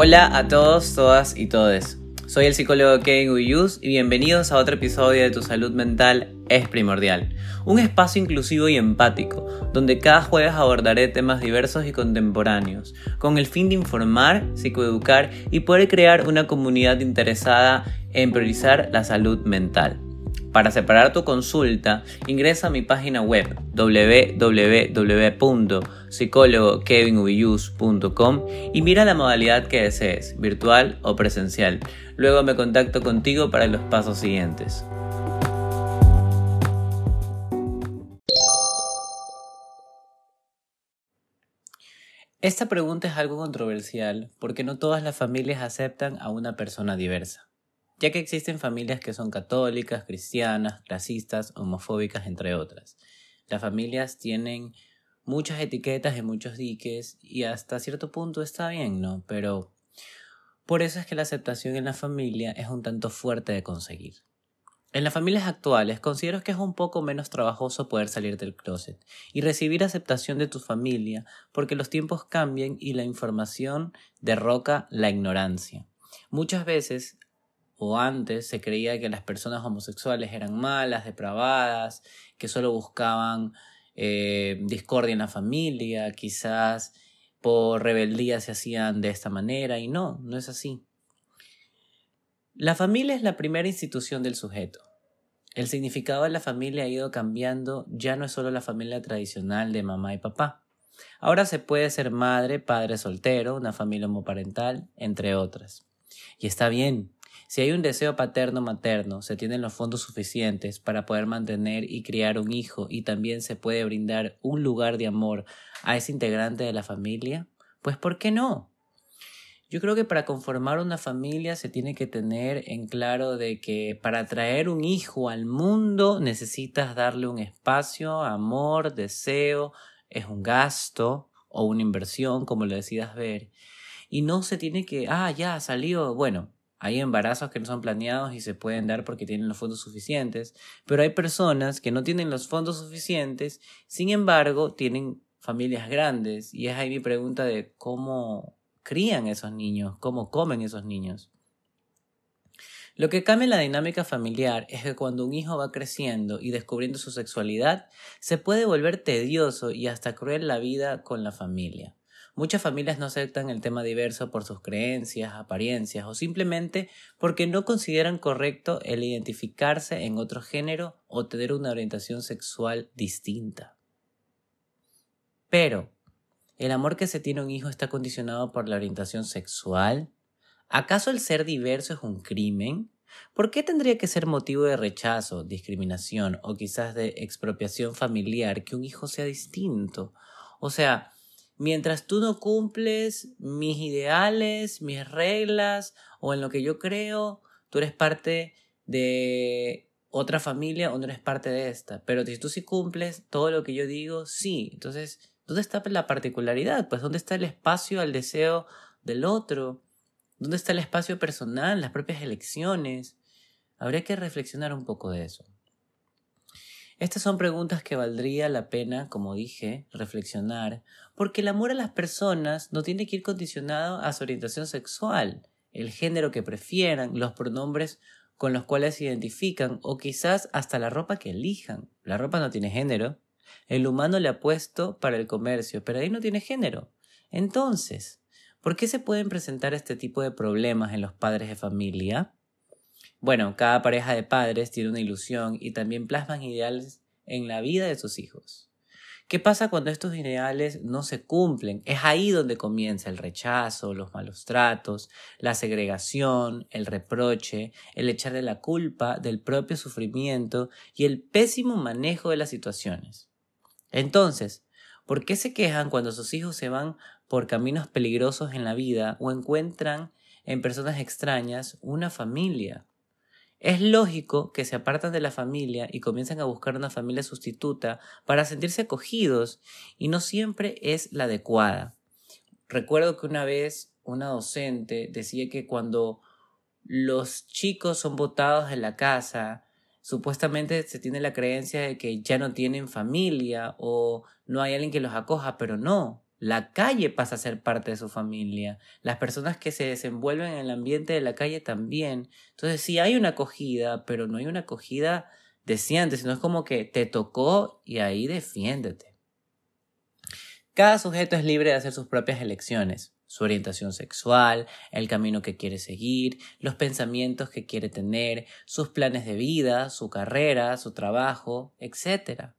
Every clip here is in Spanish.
Hola a todos, todas y todes. Soy el psicólogo Kevin Uyuz y bienvenidos a otro episodio de Tu Salud Mental es Primordial, un espacio inclusivo y empático, donde cada jueves abordaré temas diversos y contemporáneos, con el fin de informar, psicoeducar y poder crear una comunidad interesada en priorizar la salud mental. Para separar tu consulta, ingresa a mi página web www.psicólogokevinubiyus.com y mira la modalidad que desees, virtual o presencial. Luego me contacto contigo para los pasos siguientes. Esta pregunta es algo controversial porque no todas las familias aceptan a una persona diversa ya que existen familias que son católicas, cristianas, clasistas, homofóbicas, entre otras. Las familias tienen muchas etiquetas y muchos diques y hasta cierto punto está bien, ¿no? Pero por eso es que la aceptación en la familia es un tanto fuerte de conseguir. En las familias actuales considero que es un poco menos trabajoso poder salir del closet y recibir aceptación de tu familia porque los tiempos cambian y la información derroca la ignorancia. Muchas veces o antes se creía que las personas homosexuales eran malas, depravadas, que solo buscaban eh, discordia en la familia, quizás por rebeldía se hacían de esta manera y no, no es así. La familia es la primera institución del sujeto. El significado de la familia ha ido cambiando, ya no es solo la familia tradicional de mamá y papá. Ahora se puede ser madre, padre soltero, una familia homoparental, entre otras. Y está bien, si hay un deseo paterno-materno, se tienen los fondos suficientes para poder mantener y criar un hijo y también se puede brindar un lugar de amor a ese integrante de la familia, pues ¿por qué no? Yo creo que para conformar una familia se tiene que tener en claro de que para traer un hijo al mundo necesitas darle un espacio, amor, deseo, es un gasto o una inversión, como lo decidas ver. Y no se tiene que, ah, ya salió, bueno, hay embarazos que no son planeados y se pueden dar porque tienen los fondos suficientes, pero hay personas que no tienen los fondos suficientes, sin embargo, tienen familias grandes y es ahí mi pregunta de cómo crían esos niños, cómo comen esos niños. Lo que cambia la dinámica familiar es que cuando un hijo va creciendo y descubriendo su sexualidad, se puede volver tedioso y hasta cruel la vida con la familia. Muchas familias no aceptan el tema diverso por sus creencias, apariencias o simplemente porque no consideran correcto el identificarse en otro género o tener una orientación sexual distinta. Pero, ¿el amor que se tiene a un hijo está condicionado por la orientación sexual? ¿Acaso el ser diverso es un crimen? ¿Por qué tendría que ser motivo de rechazo, discriminación o quizás de expropiación familiar que un hijo sea distinto? O sea, mientras tú no cumples mis ideales, mis reglas o en lo que yo creo, tú eres parte de otra familia o no eres parte de esta. Pero si tú sí cumples todo lo que yo digo, sí. Entonces, ¿dónde está la particularidad? Pues, ¿dónde está el espacio al deseo del otro? ¿Dónde está el espacio personal, las propias elecciones? Habría que reflexionar un poco de eso. Estas son preguntas que valdría la pena, como dije, reflexionar, porque el amor a las personas no tiene que ir condicionado a su orientación sexual, el género que prefieran, los pronombres con los cuales se identifican o quizás hasta la ropa que elijan. La ropa no tiene género. El humano le ha puesto para el comercio, pero ahí no tiene género. Entonces, ¿por qué se pueden presentar este tipo de problemas en los padres de familia? Bueno, cada pareja de padres tiene una ilusión y también plasman ideales en la vida de sus hijos. ¿Qué pasa cuando estos ideales no se cumplen? Es ahí donde comienza el rechazo, los malos tratos, la segregación, el reproche, el echarle la culpa del propio sufrimiento y el pésimo manejo de las situaciones. Entonces, ¿por qué se quejan cuando sus hijos se van por caminos peligrosos en la vida o encuentran en personas extrañas una familia? Es lógico que se apartan de la familia y comienzan a buscar una familia sustituta para sentirse acogidos y no siempre es la adecuada. Recuerdo que una vez una docente decía que cuando los chicos son botados en la casa, supuestamente se tiene la creencia de que ya no tienen familia o no hay alguien que los acoja, pero no. La calle pasa a ser parte de su familia. Las personas que se desenvuelven en el ambiente de la calle también. Entonces sí hay una acogida, pero no hay una acogida deseante, sino es como que te tocó y ahí defiéndete. Cada sujeto es libre de hacer sus propias elecciones, su orientación sexual, el camino que quiere seguir, los pensamientos que quiere tener, sus planes de vida, su carrera, su trabajo, etc.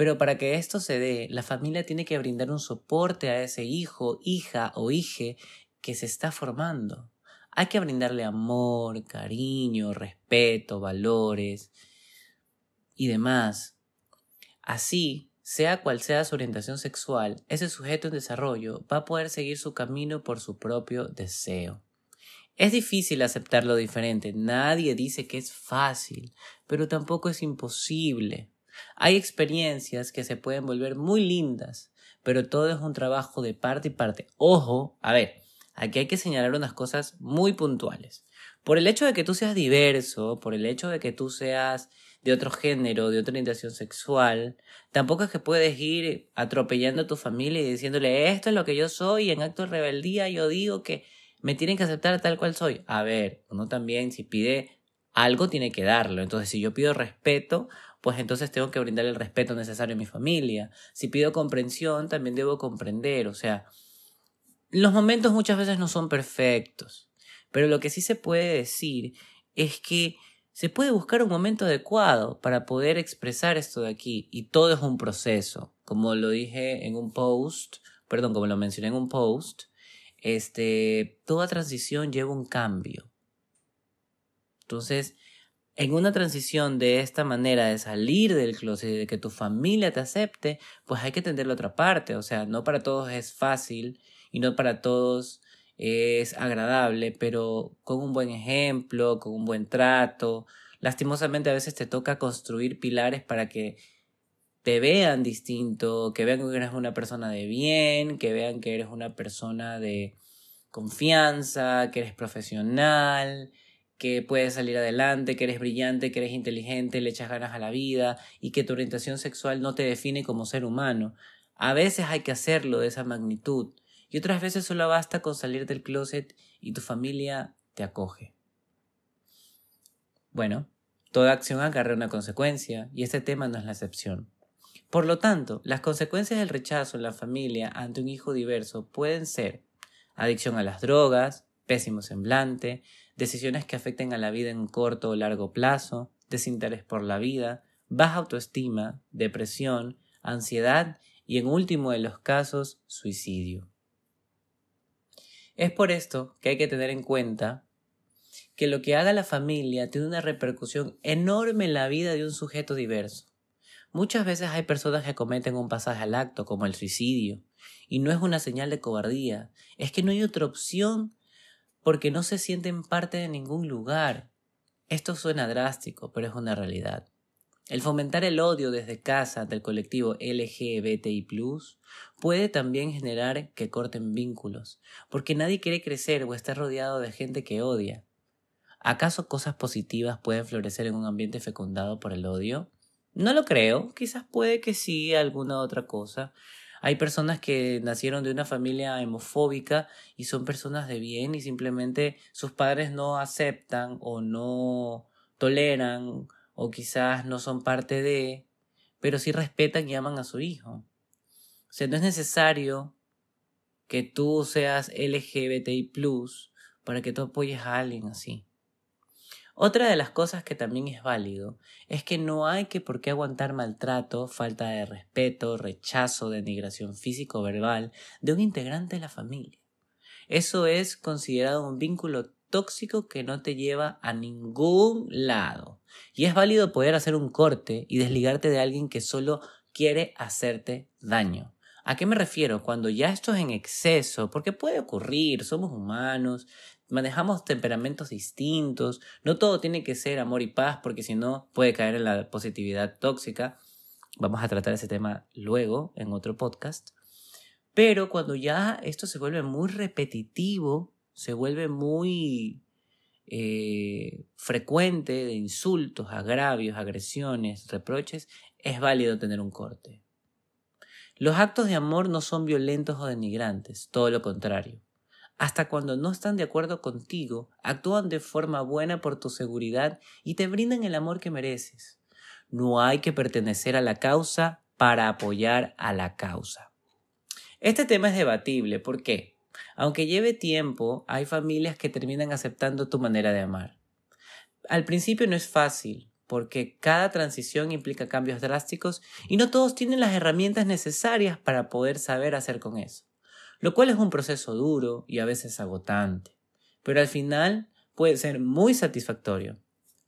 Pero para que esto se dé, la familia tiene que brindar un soporte a ese hijo, hija o hije que se está formando. Hay que brindarle amor, cariño, respeto, valores y demás. Así, sea cual sea su orientación sexual, ese sujeto en desarrollo va a poder seguir su camino por su propio deseo. Es difícil aceptar lo diferente, nadie dice que es fácil, pero tampoco es imposible. Hay experiencias que se pueden volver muy lindas, pero todo es un trabajo de parte y parte. Ojo, a ver, aquí hay que señalar unas cosas muy puntuales. Por el hecho de que tú seas diverso, por el hecho de que tú seas de otro género, de otra orientación sexual, tampoco es que puedes ir atropellando a tu familia y diciéndole esto es lo que yo soy y en acto de rebeldía yo digo que me tienen que aceptar tal cual soy. A ver, uno también si pide algo tiene que darlo. Entonces, si yo pido respeto, pues entonces tengo que brindar el respeto necesario a mi familia. Si pido comprensión, también debo comprender. O sea, los momentos muchas veces no son perfectos, pero lo que sí se puede decir es que se puede buscar un momento adecuado para poder expresar esto de aquí y todo es un proceso. Como lo dije en un post, perdón, como lo mencioné en un post, este, toda transición lleva un cambio. Entonces, en una transición de esta manera de salir del closet y de que tu familia te acepte, pues hay que tener la otra parte. O sea, no para todos es fácil y no para todos es agradable, pero con un buen ejemplo, con un buen trato. Lastimosamente a veces te toca construir pilares para que te vean distinto, que vean que eres una persona de bien, que vean que eres una persona de confianza, que eres profesional, que puedes salir adelante, que eres brillante, que eres inteligente, le echas ganas a la vida y que tu orientación sexual no te define como ser humano. A veces hay que hacerlo de esa magnitud y otras veces solo basta con salir del closet y tu familia te acoge. Bueno, toda acción acarrea una consecuencia y este tema no es la excepción. Por lo tanto, las consecuencias del rechazo en la familia ante un hijo diverso pueden ser adicción a las drogas, pésimo semblante, decisiones que afecten a la vida en corto o largo plazo, desinterés por la vida, baja autoestima, depresión, ansiedad y en último de los casos, suicidio. Es por esto que hay que tener en cuenta que lo que haga la familia tiene una repercusión enorme en la vida de un sujeto diverso. Muchas veces hay personas que cometen un pasaje al acto, como el suicidio, y no es una señal de cobardía, es que no hay otra opción porque no se sienten parte de ningún lugar. Esto suena drástico, pero es una realidad. El fomentar el odio desde casa del colectivo LGBTI puede también generar que corten vínculos, porque nadie quiere crecer o estar rodeado de gente que odia. ¿Acaso cosas positivas pueden florecer en un ambiente fecundado por el odio? No lo creo, quizás puede que sí, alguna otra cosa, hay personas que nacieron de una familia hemofóbica y son personas de bien y simplemente sus padres no aceptan o no toleran o quizás no son parte de, pero sí respetan y aman a su hijo. O sea, no es necesario que tú seas LGBTI para que tú apoyes a alguien así. Otra de las cosas que también es válido es que no hay que por qué aguantar maltrato, falta de respeto, rechazo, denigración físico o verbal de un integrante de la familia. Eso es considerado un vínculo tóxico que no te lleva a ningún lado. Y es válido poder hacer un corte y desligarte de alguien que solo quiere hacerte daño. ¿A qué me refiero? Cuando ya esto es en exceso, porque puede ocurrir, somos humanos, manejamos temperamentos distintos, no todo tiene que ser amor y paz porque si no puede caer en la positividad tóxica. Vamos a tratar ese tema luego en otro podcast. Pero cuando ya esto se vuelve muy repetitivo, se vuelve muy eh, frecuente de insultos, agravios, agresiones, reproches, es válido tener un corte. Los actos de amor no son violentos o denigrantes, todo lo contrario. Hasta cuando no están de acuerdo contigo, actúan de forma buena por tu seguridad y te brindan el amor que mereces. No hay que pertenecer a la causa para apoyar a la causa. Este tema es debatible, ¿por qué? Aunque lleve tiempo, hay familias que terminan aceptando tu manera de amar. Al principio no es fácil, porque cada transición implica cambios drásticos y no todos tienen las herramientas necesarias para poder saber hacer con eso, lo cual es un proceso duro y a veces agotante, pero al final puede ser muy satisfactorio.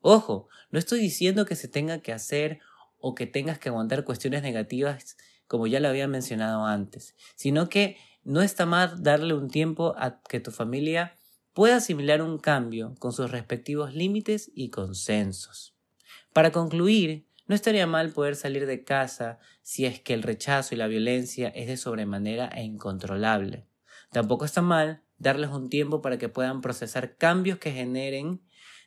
Ojo, no estoy diciendo que se tenga que hacer o que tengas que aguantar cuestiones negativas como ya lo había mencionado antes, sino que no está mal darle un tiempo a que tu familia pueda asimilar un cambio con sus respectivos límites y consensos. Para concluir, no estaría mal poder salir de casa si es que el rechazo y la violencia es de sobremanera e incontrolable. Tampoco está mal darles un tiempo para que puedan procesar cambios que generen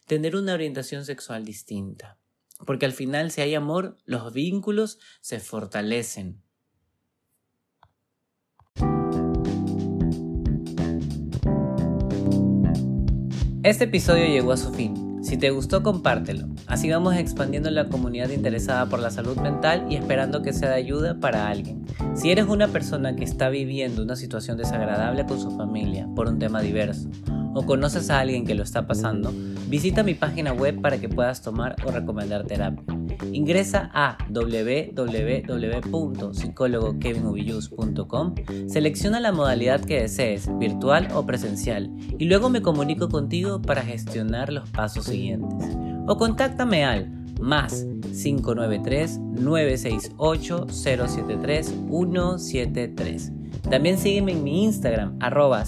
tener una orientación sexual distinta. Porque al final si hay amor, los vínculos se fortalecen. Este episodio llegó a su fin. Si te gustó, compártelo. Así vamos expandiendo la comunidad interesada por la salud mental y esperando que sea de ayuda para alguien. Si eres una persona que está viviendo una situación desagradable con su familia por un tema diverso, o conoces a alguien que lo está pasando, visita mi página web para que puedas tomar o recomendar terapia. Ingresa a www.psicólogokevinubillus.com, selecciona la modalidad que desees, virtual o presencial, y luego me comunico contigo para gestionar los pasos siguientes. O contáctame al más 593-968-073-173. También sígueme en mi Instagram, arroba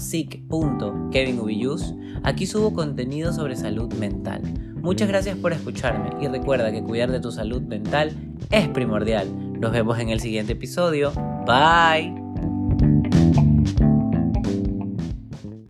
Aquí subo contenido sobre salud mental. Muchas gracias por escucharme y recuerda que cuidar de tu salud mental es primordial. Nos vemos en el siguiente episodio. Bye.